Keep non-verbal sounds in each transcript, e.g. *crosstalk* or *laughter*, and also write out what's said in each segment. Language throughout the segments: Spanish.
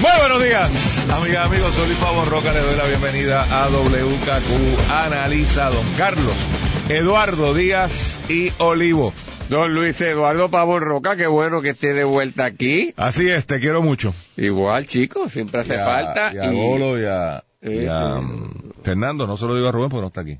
Muy buenos días, amigas, amigos. Soy Luis Roca. Le doy la bienvenida a WKQ Analiza Don Carlos, Eduardo Díaz y Olivo. Don Luis Eduardo Pavón Roca, qué bueno que esté de vuelta aquí. Así es, te quiero mucho. Igual, chicos, siempre hace Y a- falta. Y a Golo y a, y a, mm, Fernando. No se lo digo a Rubén porque no está aquí.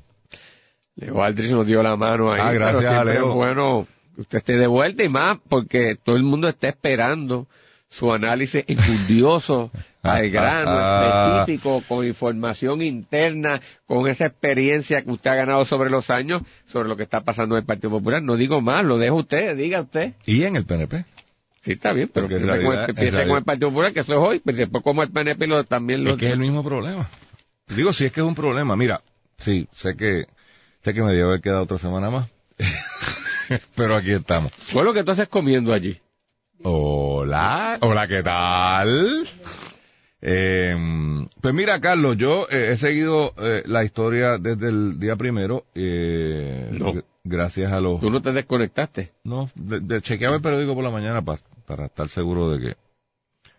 Leo Aldrich nos dio la mano ahí. Ah, gracias pero a Leo. es bueno que usted esté de vuelta y más porque todo el mundo está esperando su análisis enjundioso, *laughs* al grano, específico, con información interna, con esa experiencia que usted ha ganado sobre los años, sobre lo que está pasando en el Partido Popular. No digo más, lo dejo usted, diga usted. Y en el PNP. Sí, está bien, pero con, realidad- el, con el Partido Popular, que eso es hoy, pero después como el PNP lo, también lo... Es que es el mismo problema. Digo, si es que es un problema. Mira, sí, sé que, sé que me debe haber quedado otra semana más. *laughs* Pero aquí estamos. Bueno, que tú haces comiendo allí? Hola, hola, ¿qué tal? Eh, pues mira, Carlos, yo eh, he seguido eh, la historia desde el día primero, eh, No. gr- gracias a los... Tú no te desconectaste. No, de, de- chequeaba el periódico por la mañana pa- para estar seguro de que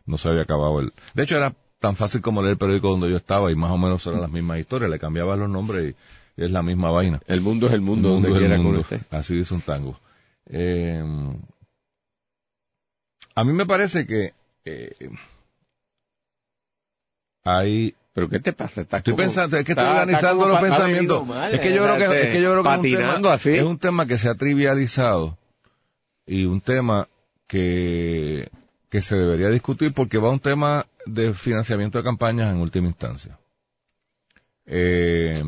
no se había acabado el... De hecho, era tan fácil como leer el periódico donde yo estaba y más o menos eran las mismas historias, le cambiaban los nombres y es la misma vaina. El mundo es el mundo, El mundo donde quiera usted. Así dice un tango. Eh, a mí me parece que eh, hay ¿Pero qué te pasa? Estás Estoy como- pensando, es que estoy está- organizando los pensamientos. mal, es que yo creo que, es que yo creo que es un, patinando tema, así. es un tema que se ha trivializado y un tema que, que se debería discutir porque va a un tema de financiamiento de campañas en última instancia. Eh,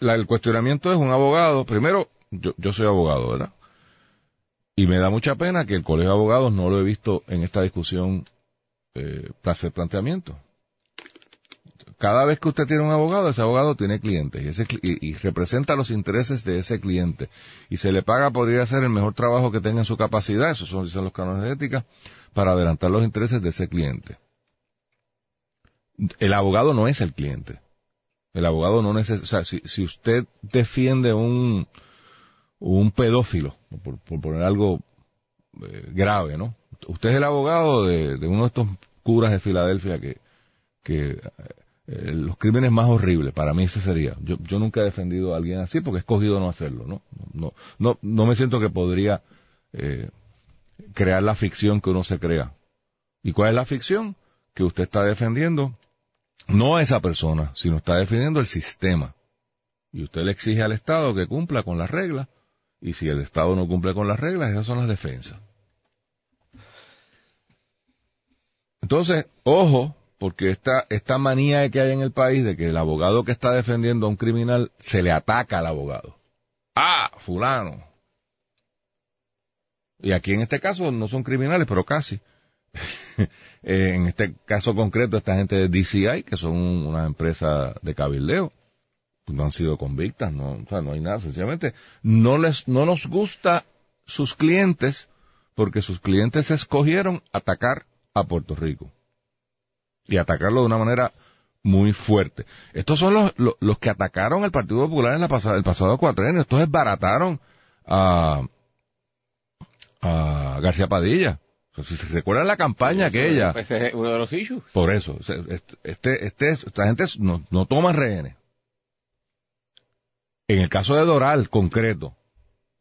la- el cuestionamiento es un abogado, primero, yo, yo soy abogado, ¿verdad? Y me da mucha pena que el Colegio de Abogados no lo he visto en esta discusión eh, hacer planteamiento. Cada vez que usted tiene un abogado, ese abogado tiene clientes y, representa los intereses de ese cliente. Y se le paga por ir a hacer el mejor trabajo que tenga en su capacidad, esos son, los cánones de ética, para adelantar los intereses de ese cliente. El abogado no es el cliente. El abogado no necesita, o sea, si usted defiende un, un pedófilo, por, poner algo eh, grave, ¿no? Usted es el abogado de, uno de estos curas de Filadelfia que, que eh, eh, los crímenes más horribles, para mí ese sería. Yo, yo nunca he defendido a alguien así porque he escogido no hacerlo, ¿no? No, no, no me siento que podría eh, crear la ficción que uno se crea. ¿Y cuál es la ficción? Que usted está defendiendo no a esa persona, sino está defendiendo el sistema. Y usted le exige al Estado que cumpla con las reglas, y si el Estado no cumple con las reglas, esas son las defensas. Entonces, ojo, porque esta, esta manía que hay en el país de que el abogado que está defendiendo a un criminal se le ataca al abogado. Ah, fulano. Y aquí en este caso no son criminales, pero casi. *laughs* Eh, en este caso concreto, esta gente de DCI, que son una empresa de cabildeo, no han sido convictas, no, o sea, no hay nada, sencillamente no les, no nos gusta sus clientes porque sus clientes escogieron atacar a Puerto Rico y atacarlo de una manera muy fuerte. Estos son los, los, los que atacaron al Partido Popular en la pasada, el pasado cuatrenio. Estos desbarataron a, a García Padilla. O sea, si se recuerdan la campaña aquella, Ese es uno de los issues. por eso, este, este, esta gente no, no toma rehenes. En el caso de Doral, concreto.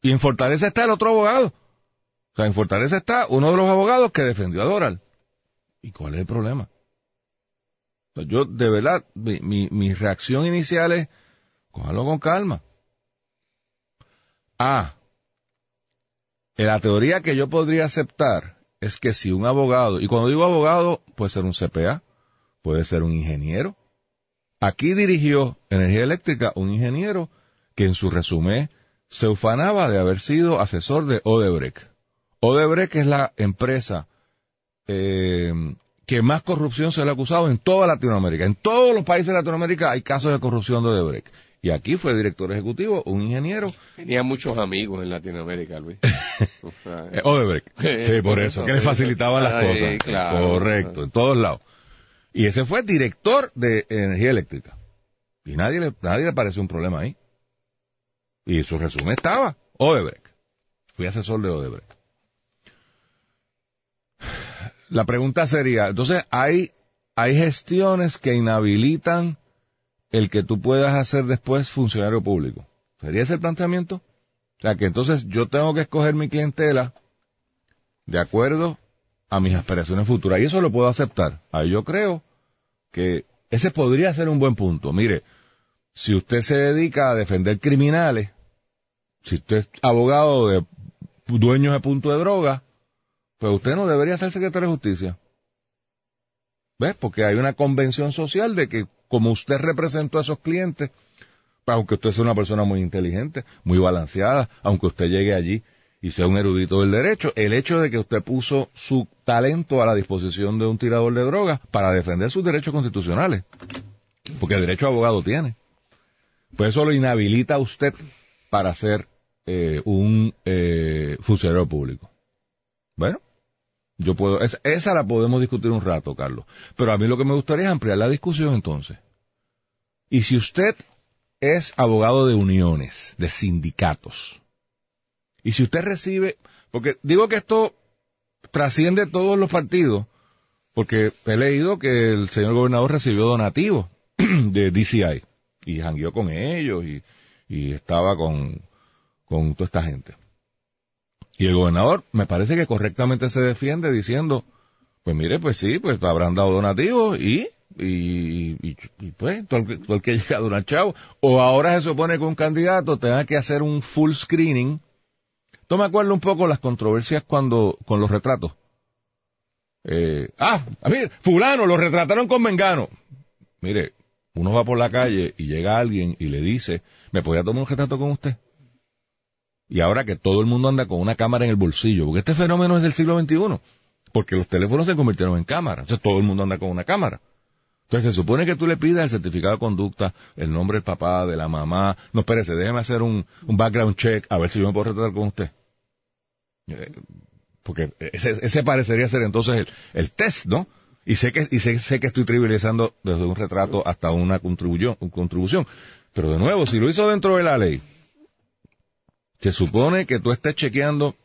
Y en Fortaleza está el otro abogado. O sea, en Fortaleza está uno de los abogados que defendió a Doral. ¿Y cuál es el problema? Yo, de verdad, mi, mi, reacción inicial es, cójalo con calma. Ah, la teoría que yo podría aceptar es que si un abogado, y cuando digo abogado, puede ser un CPA, puede ser un ingeniero. Aquí dirigió energía eléctrica un ingeniero que en su resumen se ufanaba de haber sido asesor de Odebrecht. Odebrecht es la empresa eh, que más corrupción se le ha acusado en toda Latinoamérica. En todos los países de Latinoamérica hay casos de corrupción de Odebrecht. Y aquí fue director ejecutivo, un ingeniero. Tenía muchos amigos en Latinoamérica, Luis. *laughs* O eh, Odebrecht. Sí, por eso, que le facilitaban las cosas. Correcto, en todos lados. Y ese fue director de energía eléctrica. Y nadie le, nadie le pareció un problema ahí. Y su resumen estaba, Odebrecht. Fui asesor de Odebrecht. La pregunta sería, entonces hay, hay gestiones que inhabilitan el que tú puedas hacer después funcionario público. ¿Sería ese el planteamiento? O sea, que entonces yo tengo que escoger mi clientela de acuerdo a mis aspiraciones futuras. Y eso lo puedo aceptar. Ahí yo creo que ese podría ser un buen punto. Mire, si usted se dedica a defender criminales, si usted es abogado de dueños de punto de droga, pues usted no debería ser secretario de justicia. ¿Ves? Porque hay una convención social de que como usted representó a esos clientes, aunque usted sea una persona muy inteligente, muy balanceada, aunque usted llegue allí y sea un erudito del derecho, el hecho de que usted puso su talento a la disposición de un tirador de drogas para defender sus derechos constitucionales, porque el derecho a abogado tiene, pues eso lo inhabilita a usted para ser eh, un eh, funcionario público. Bueno, yo puedo, esa la podemos discutir un rato, Carlos. Pero a mí lo que me gustaría es ampliar la discusión entonces. Y si usted es abogado de uniones, de sindicatos, y si usted recibe, porque digo que esto trasciende todos los partidos, porque he leído que el señor gobernador recibió donativos *clears throat* de DCI y jangueó con ellos y, y estaba con, con toda esta gente. Y el gobernador me parece que correctamente se defiende diciendo, pues mire, pues sí, pues habrán dado donativos y, y, y, pues todo el, que *laughs* llega a donar chavo. O ahora se supone que un candidato tenga que hacer un full screening. Tú me acuerdo un poco las controversias cuando, con los retratos. Eh, ah, a mí, fulano, lo retrataron con Mengano. Mire, uno va por la calle y llega alguien y le dice, ¿me podría tomar un retrato con usted? Y ahora que todo el mundo anda con una cámara en el bolsillo, porque este fenómeno es del siglo XXI, porque los teléfonos se convirtieron en cámaras, entonces todo el mundo anda con una cámara. Entonces se supone que tú le pidas el certificado de conducta, el nombre del papá, de la mamá, no espérese, déjeme hacer un, background check, a ver si yo me puedo retratar con usted. Eh, porque ese, ese, parecería ser entonces el, el, test, ¿no? Y sé que, y sé, sé que estoy trivializando desde un retrato hasta una contribución, contribución. Pero de nuevo, si lo hizo dentro de la ley, se supone que tú estés chequeando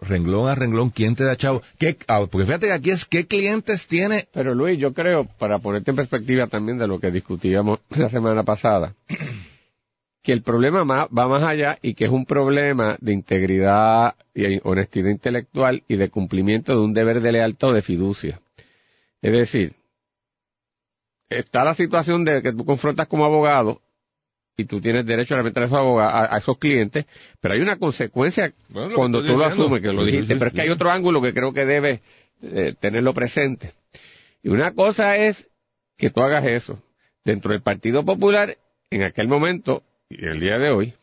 renglón a renglón quién te da chavo. ¿Qué, ah, porque fíjate que aquí es qué clientes tiene. Pero Luis, yo creo, para ponerte en perspectiva también de lo que discutíamos *clears throat* la semana pasada, *clears throat* que el problema va más allá y que es un problema de integridad y honestidad intelectual y de cumplimiento de un deber de lealtad o de fiducia. Es decir, está la situación de que tú confrontas como abogado y tú tienes derecho a representar a, a, esos clientes, pero hay una consecuencia cuando tú lo asumes, que lo dijiste, pero es que hay otro ángulo que creo que debe eh, tenerlo presente. Y una cosa es que tú hagas eso. Dentro del Partido Popular, en aquel momento, y el día de hoy,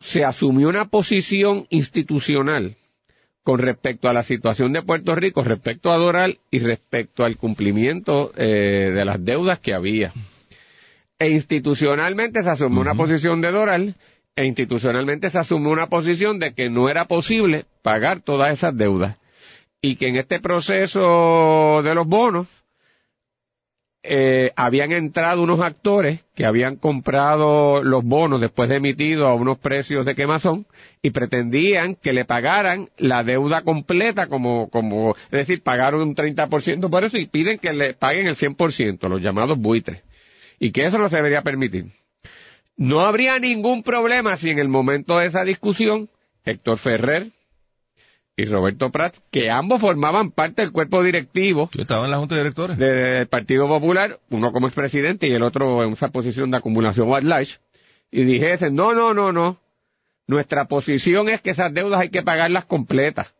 se asumió una posición institucional con respecto a la situación de Puerto Rico, respecto a Doral y respecto al cumplimiento eh, de las deudas que había. E institucionalmente se asumió una posición de Doral e institucionalmente se asumió una posición de que no era posible pagar todas esas deudas. Y que en este proceso de los bonos eh, habían entrado unos actores que habían comprado los bonos después de emitidos a unos precios de quemazón y pretendían que le pagaran la deuda completa como, como, es decir, pagaron un 30% por eso y piden que le paguen el 100%, los llamados buitres y que eso no se debería permitir. No habría ningún problema si en el momento de esa discusión Héctor Ferrer y Roberto Prat, que ambos formaban parte del cuerpo directivo. estaban en la Junta de Directores. Del Partido Popular, uno como expresidente y el otro en esa posición de acumulación y dijesen, no, no, no, no, nuestra posición es que esas deudas hay que pagarlas completas.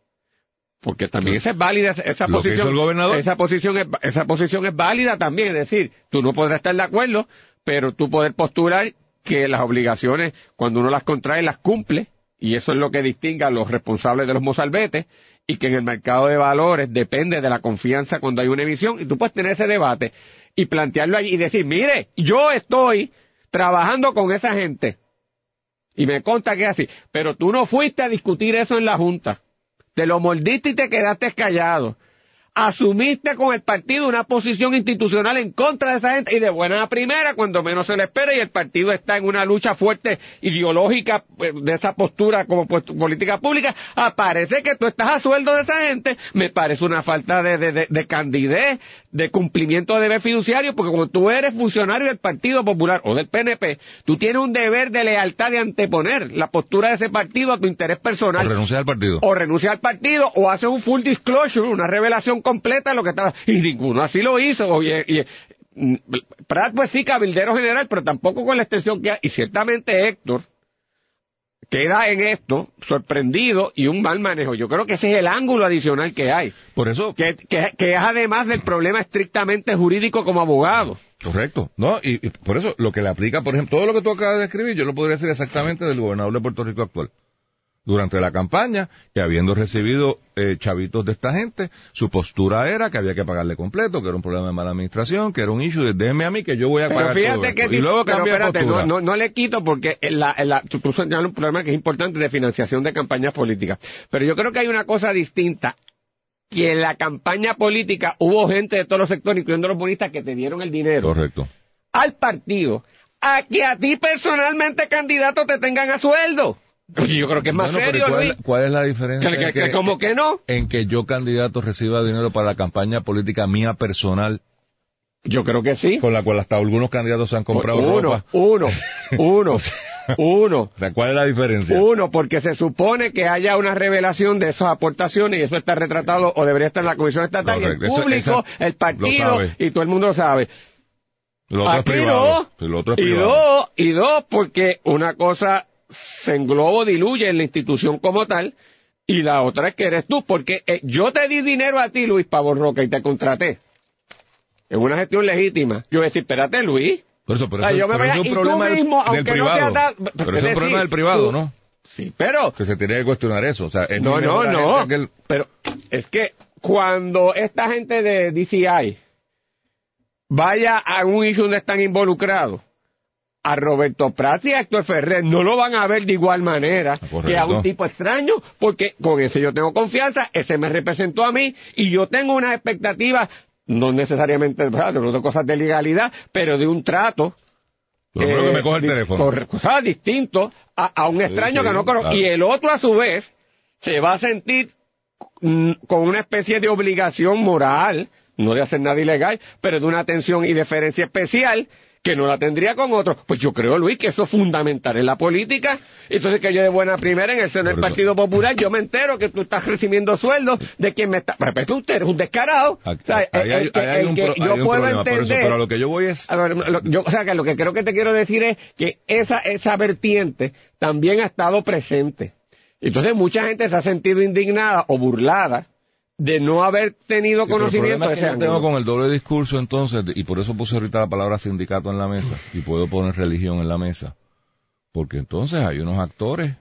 Porque también esa es válida, esa posición, esa posición es, esa posición es válida también, es decir, tú no podrás estar de acuerdo, pero tú poder postular que las obligaciones, cuando uno las contrae, las cumple, y eso es lo que distingue a los responsables de los mozalbetes, y que en el mercado de valores depende de la confianza cuando hay una emisión y tú puedes tener ese debate y plantearlo allí y decir, mire, yo estoy trabajando con esa gente y me conta que es así, pero tú no fuiste a discutir eso en la Junta, te lo mordiste y te quedaste callado asumiste con el partido una posición institucional en contra de esa gente y de buena primera cuando menos se le espera y el partido está en una lucha fuerte ideológica pues, de esa postura como política pública, aparece que tú estás a sueldo de esa gente, me parece una falta de, de, de, candidez, de cumplimiento de deber fiduciario, porque como tú eres funcionario del Partido Popular o del PNP, tú tienes un deber de lealtad de anteponer la postura de ese partido a tu interés personal. O renunciar al partido. O renunciar al partido, o hacer un full disclosure, una revelación completa lo que estaba. Y ninguno así lo hizo. Oye, y, mm, Prat, pues sí, cabildero general, pero tampoco con la extensión que hay. Y ciertamente Héctor queda en esto sorprendido y un mal manejo. Yo creo que ese es el ángulo adicional que hay. Por eso. Que, que, que es además del problema estrictamente jurídico como abogado. Correcto. No, y, y, por eso lo que le aplica, por ejemplo, todo lo que tú acabas de escribir, yo lo podría decir exactamente del gobernador de Puerto Rico actual durante la campaña que habiendo recibido eh, chavitos de esta gente, su postura era que había que pagarle completo, que era un problema de mala administración, que era un issue de déjeme a mí que yo voy a pero pagar fíjate que y luego pero espérate, postura. no, no, no, le quito porque la, la, tú, un problema que es importante de financiación de campañas políticas. Pero yo creo que hay una cosa distinta que en la campaña política hubo gente de todos los sectores, incluyendo los bonistas, que te dieron el dinero Correcto. al partido a que a ti personalmente candidato te tengan a sueldo. Yo creo que es más Bueno, serio, ¿cuál, Luis. cuál es la diferencia? Que- que- que como que no. En que yo candidato reciba dinero para la campaña política mía personal, Yo creo que sí. con la cual hasta algunos candidatos se han comprado uno, ropa. uno, *laughs* uno, uno. O sea, ¿cuál es la diferencia? Uno, porque se supone que haya una revelación de esas aportaciones y eso está retratado o debería estar en la Comisión Estatal y el. Eso- público, esa- el partido y todo el mundo lo sabe. Lo otro es Aquí privado. no. Lo otro es y privado. dos, y dos, porque una cosa se engloba o diluye en la institución como tal y la otra es que eres tú, porque eh, yo te di dinero a ti, Luis Pavón Roca, y te contraté. En una gestión legítima. Yo voy a decir, espérate, Luis. Por eso, Ah, eso, yo me pero voy a- eso es y un problema del- mismo, del, no privado. tan- pero es es un problema del privado, ¿no? Sí, pero... Que se tiene que cuestionar eso. O sea, es No, no, no. el- Pero es que cuando esta gente de DCI vaya a un issue donde están involucrados, a Roberto Prats y a Héctor Ferrer no lo van a ver de igual manera Correcto. que a un tipo extraño, porque con ese yo tengo confianza, ese me representó a mí y yo tengo unas expectativas, no necesariamente de cosas de legalidad, pero de un trato primero que eh, me coge el teléfono. corre- cosas distinto a, a un extraño sí, que no conozco. claro. Y el otro, a su vez, se va a sentir con una especie de obligación moral, no de hacer nada ilegal, pero de una atención y deferencia especial que no la tendría con otro. Pues yo creo, Luis, que eso es fundamental en la política. Entonces que yo de buena primera en el seno del. Partido Popular, yo me entero que tú estás recibiendo sueldos de quien me está... Pero usted eres un descarado. Aquí- O sea, ahí el- hay- el que- ahí hay el un que pro- yo puedo problema, por eso, entender... pero a lo que yo voy es... A ver, lo- yo, o sea, que lo que creo que te quiero decir es que esa, esa vertiente también ha estado presente. Entonces mucha gente se ha sentido indignada o burlada de no haber tenido Sí, pero el conocimiento problema de es que ese yo tengo con el doble discurso entonces, y por eso puse ahorita la palabra sindicato en la mesa, y puedo poner religión en la mesa, porque entonces hay unos actores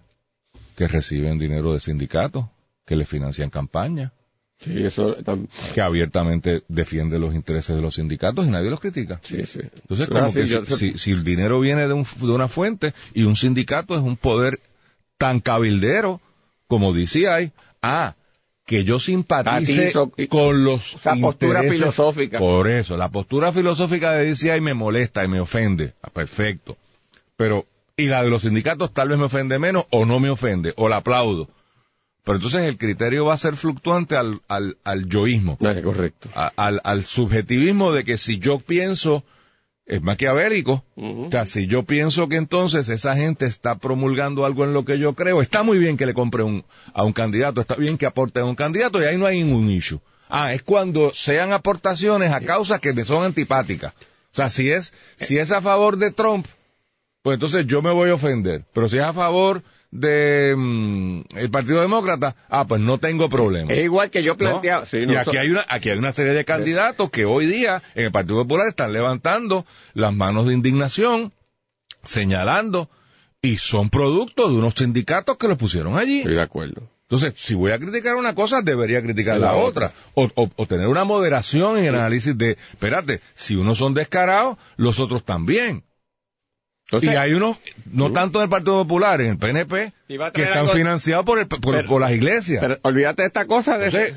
que reciben dinero de sindicatos, que les financian campañas, Sí, eso que abiertamente defienden los intereses de los sindicatos y nadie los critica. sí, sí. Entonces, como sí, que yo- si, si- si el dinero viene de, un- de una fuente y un sindicato es un poder tan cabildero como DCI, ah, que yo simpatice Patizo, con los esa postura filosófica. Por eso, la postura filosófica de DCI me molesta y me ofende. Ah, perfecto. Pero, y la de los sindicatos tal vez me ofende menos o no me ofende, o la aplaudo. Pero entonces el criterio va a ser fluctuante al, al, al yoísmo No, correcto. a- al, al subjetivismo de que si yo pienso, es maquiavélico, Ujú. o sea, si yo pienso que entonces esa gente está promulgando algo en lo que yo creo, está muy bien que le compre un, a un candidato, está bien que aporte a un candidato y ahí no hay ningún issue. Ah, es cuando sean aportaciones a causas que me son antipáticas. O sea, si es, si es a favor de Trump, pues entonces yo me voy a ofender. Pero si es a favor de mm, el Partido Demócrata, ah, pues no tengo problema. Es igual que yo ¿no? planteaba. sí, y no, aquí so- hay una aquí hay una serie de candidatos que hoy día en el Partido Popular están levantando las manos de indignación, señalando y son producto de unos sindicatos que los pusieron allí. Estoy de acuerdo. Entonces, si voy a criticar una cosa, debería criticar la, otra. O, o, o, tener una moderación en el análisis de, espérate, si unos son descarados, los otros también. Entonces, y hay unos, no tanto en el Partido Popular, en el PNP, que están algo... financiados por, el, por, pero, por, las iglesias. Pero olvídate de esta cosa. De Entonces,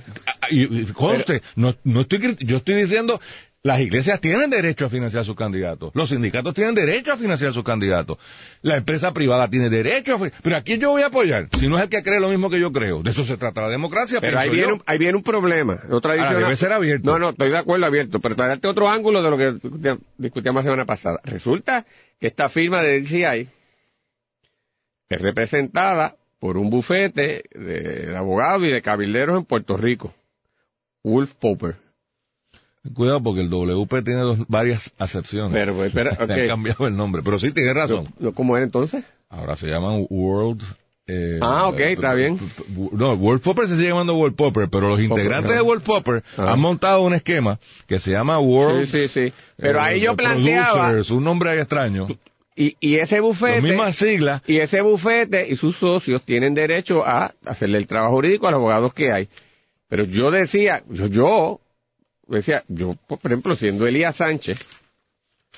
y, y, conste, pero, no, no estoy, yo estoy diciendo, las iglesias tienen derecho a financiar sus candidatos. Los sindicatos tienen derecho a financiar sus candidatos. La empresa privada tiene derecho a Pero ¿a quién yo voy a apoyar? Si no es el que cree lo mismo que yo creo. De eso se trata la democracia. Pero ahí viene, un, ahí viene, un, problema. Otra Ahora, debe ser abierto. No, no, estoy de acuerdo abierto. Pero traerte otro ángulo de lo que discutíamos la semana pasada. Resulta que esta firma de DCI es representada por un bufete de abogados y de cabilderos en Puerto Rico. Wolf Popper. Cuidado porque el WP tiene dos, varias acepciones. Pero, pero *laughs* okay. han cambiado el nombre. Pero sí, tiene razón. ¿Cómo era entonces? Ahora se llaman World... Eh, ah, ok, eh, está bien. No, World Popper se sigue llamando World Popper, pero los integrantes Popper, de World Popper han montado un esquema que se llama World... Sí, sí, sí. Pero eh, ahí yo planteaba... un nombre extraño. Y, y ese bufete... Mismas siglas. Y ese bufete y sus socios tienen derecho a hacerle el trabajo jurídico a los abogados que hay. Pero yo decía, yo, yo decía, yo, por ejemplo, siendo Elías Sánchez,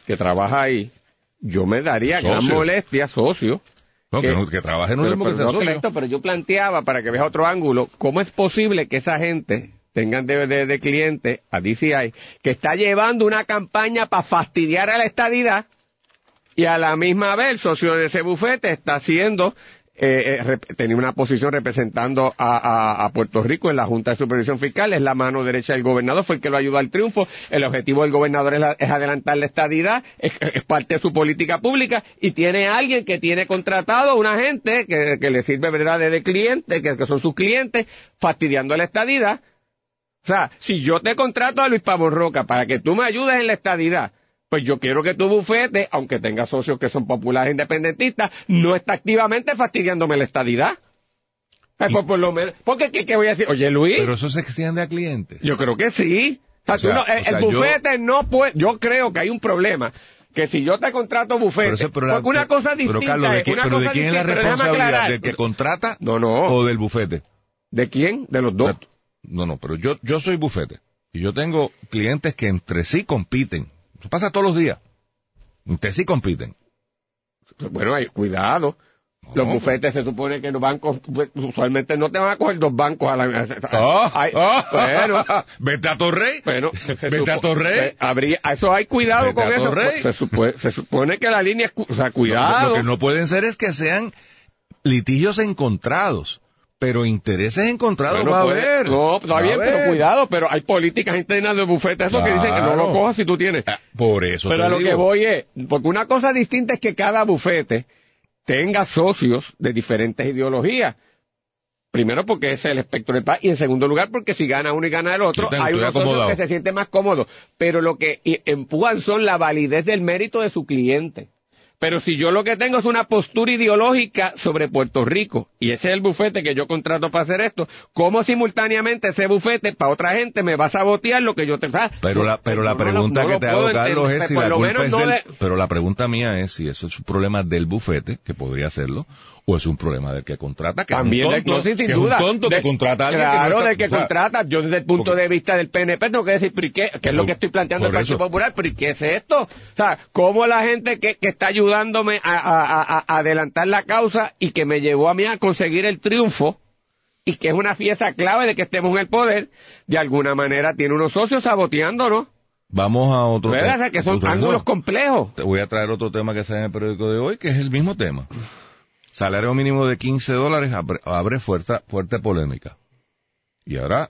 que trabaja ahí, yo me daría socio. gran molestia, socio. No, que, que, no, que trabaje no es lo mismo que sea no, socio. Pero yo planteaba, para que veas otro ángulo, cómo es posible que esa gente tengan de, de, de cliente a DCI, que está llevando una campaña para fastidiar a la estadidad, y a la misma vez el socio de ese bufete está haciendo eh, eh, tenía una posición representando a, a, a, Puerto Rico en la Junta de Supervisión Fiscal, es la mano derecha del gobernador, fue el que lo ayudó al triunfo, el objetivo del gobernador es, la, es adelantar la estadidad, es, es, parte de su política pública, y tiene alguien que tiene contratado una gente que, que le sirve verdad de cliente, que, que son sus clientes, fastidiando la estadidad. O sea, si yo te contrato a Luis Pavón Roca para que tú me ayudes en la estadidad, pues yo quiero que tu bufete, aunque tenga socios que son populares e independentistas, no está activamente fastidiándome la estadidad. Pues, por, por, lo menos, porque ¿qué, ¿qué, voy a decir? Oye, Luis. Pero eso se extiende a clientes. Yo creo que sí. O sea, o sea, el, o sea, el, bufete yo... no puede, yo creo que hay un problema. Que si yo te contrato bufete, pero, pero la, porque una cosa distinta pero, Carlos, ¿de, quién, una pero cosa ¿de quién es la responsabilidad? ¿Del que contrata no, no. o del bufete? ¿De quién? De los dos. No, no, pero yo, yo soy bufete. Y yo tengo clientes que entre sí compiten. Eso pasa todos los días. Ustedes sí compiten. Bueno, hay, cuidado. No. Los bufetes se supone que los bancos usualmente no te van a coger dos bancos a la oh, oh, bueno, *laughs* vete a Torrey. Bueno, *laughs* vete a Torrey. Habría, eso hay cuidado vete con eso. Torrey. Se, supone, se supone que la línea es, o sea, cuidado. No, lo que no pueden ser es que sean litigios encontrados pero intereses encontrados bueno, va a puede, haber. No, está bien, pero cuidado, pero hay políticas internas de bufete, eso claro. que dicen que no lo cojas si tú tienes. Por eso Pero te a lo digo. que voy es, porque una cosa distinta es que cada bufete tenga socios de diferentes ideologías. Primero porque ese es el espectro del país y en segundo lugar porque si gana uno y gana el otro, tengo, hay unos socios que se sienten más cómodos. Pero lo que empujan son la validez del mérito de su cliente. Pero si yo lo que tengo es una postura ideológica sobre Puerto Rico, y ese es el bufete que yo contrato para hacer esto, ¿cómo simultáneamente ese bufete para otra gente me va a sabotear lo que yo te faço? Pero la, pero la pregunta no, no, que te hago, Carlos, es si la culpa es de... pero la pregunta mía es si ese es un problema del bufete, que podría serlo, o es un problema del que contrata, que También es un tonto, del, sin que duda. es un tonto de, que contrata a alguien Claro, que no del que contrata. Yo desde el punto porque, de vista del PNP tengo que decir, ¿pero qué? ¿Qué es lo que estoy planteando el Partido Popular? ¿Pero qué es esto? O sea, ¿cómo la gente que, que está ayudándome a, a, a, a adelantar la causa y que me llevó a mí a conseguir el triunfo, y que es una fiesta clave de que estemos en el poder, de alguna manera tiene unos socios saboteándonos. Vamos a otro tema. O sea, que son ángulos complejos. Te voy a traer otro tema que sale en el periódico de hoy, que es el mismo tema. Salario mínimo de 15 dólares abre, abre fuerte, fuerte polémica. Y ahora,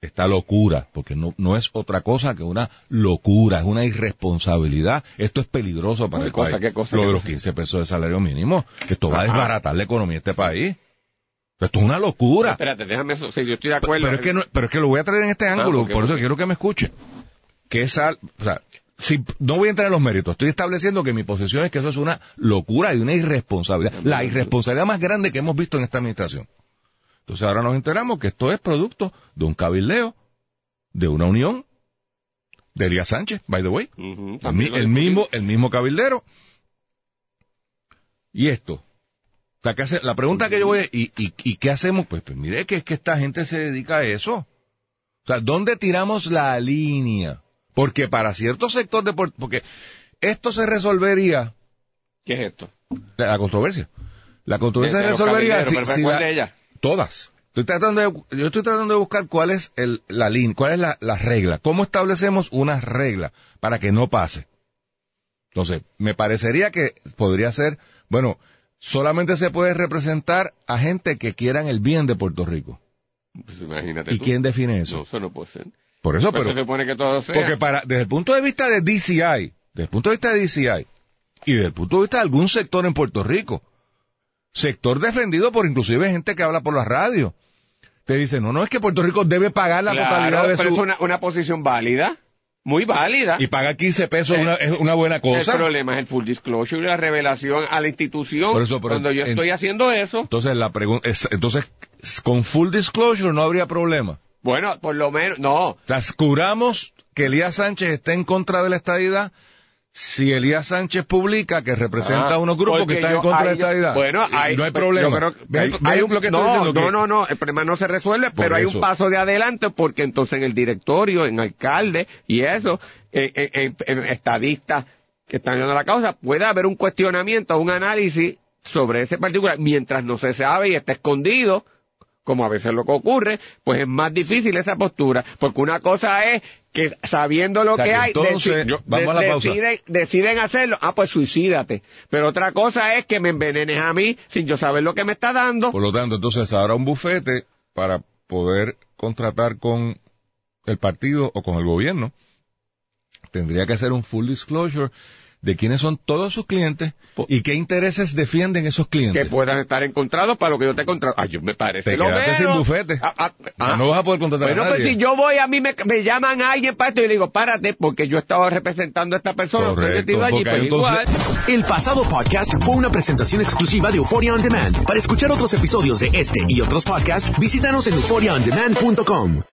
esta locura, porque no, no es otra cosa que una locura, es una irresponsabilidad. Esto es peligroso para ¿Qué el cosa, país. ¿Qué cosa? Lo qué de los cosa? 15 pesos de salario mínimo, que esto va a desbaratar la economía de este país. Esto es una locura. No, espérate, déjame eso. Sí, yo estoy de acuerdo. Pero es que, no, pero es que lo voy a traer en este ángulo, ah, por eso quiero que me escuche. Que esa, o sea, si, no voy a entrar en los méritos, estoy estableciendo que mi posición es que eso es una locura y una irresponsabilidad. La irresponsabilidad más grande que hemos visto en esta administración. Entonces ahora nos enteramos que esto es producto de un cabildeo, de una unión, de Elías Sánchez, by the way. Uh -huh, el, el mismo, el mismo cabildero. Y esto, La, que hace- la pregunta que yo voy es, ¿y, y, y qué hacemos? Pues, pues mire que es que esta gente se dedica a eso. O sea, ¿dónde tiramos la línea? Porque para ciertos sectores de Puerto... Porque esto se resolvería, ¿Qué es esto? la, la controversia. La controversia De- se de resolvería si, si ¿cuál la- de ellas? Todas. Estoy tratando de, yo estoy tratando de buscar cuál es el, la línea, cuál es la, la regla. ¿Cómo establecemos una regla para que no pase? Entonces, me parecería que podría ser, bueno, solamente se puede representar a gente que quieran el bien de Puerto Rico. Pues imagínate ¿Y tú. quién define eso? No, eso no puede ser. Por eso, Pero pero, se supone que todo sea. porque para, desde el punto de vista de DCI, desde el punto de vista de DCI, y desde el punto de vista de algún sector en Puerto Rico, sector defendido por inclusive gente que habla por la radio, te dice, no, no, es que Puerto Rico debe pagar la Claro, totalidad de pero su... es una, una posición válida. Muy válida. Y pagar 15 pesos Eh, una- es una buena El cosa. problema es el full disclosure y la revelación a la institución. Por eso, pero Cuando yo en- estoy haciendo eso, Entonces, la pregunta es, entonces, con full disclosure no habría problema. Bueno, por lo menos, no. O sea, curamos que Elías Sánchez esté en contra de la estadidad si Elías Sánchez publica que representa Ah, a unos grupos que están yo- en contra de la estadidad. Bueno, Y hay, no hay problema. yo creo que ¿Ves- hay- un- que no, no, no, no, el problema no se resuelve, Por pero hay un paso de adelante porque entonces en el directorio, en alcalde y eso, en, en- en- en estadistas que están viendo la causa, puede haber un cuestionamiento, un análisis sobre ese particular, mientras no se sabe y está escondido, como a veces lo que ocurre, pues es más difícil esa postura, porque una cosa es que sabiendo lo O sea, que que hay, entonces, deci- yo- vamos a la deciden, deciden hacerlo, ah, pues suicídate. Pero otra cosa es que me envenenes a mí sin yo saber lo que me está dando. Por lo tanto, entonces habrá un bufete para poder contratar con el partido o con el gobierno. Tendría que hacer un full disclosure de quiénes son todos sus clientes y qué intereses defienden esos clientes. que puedan estar encontrados para lo que yo te he encontrado. Ay, yo me parece. Te lo quedaste sin bufete. Ah, ah, ah. no vas a poder contratar Bueno, a pues nadie. si yo voy, a mí me, me llaman a alguien para esto y le digo, párate, porque yo estaba representando a esta persona, Correcto, allí, pues igual. El pasado podcast fue una presentación exclusiva de Euphoria On Demand. Para escuchar otros episodios de este y otros podcasts, visítanos en euphoriaondemand.com.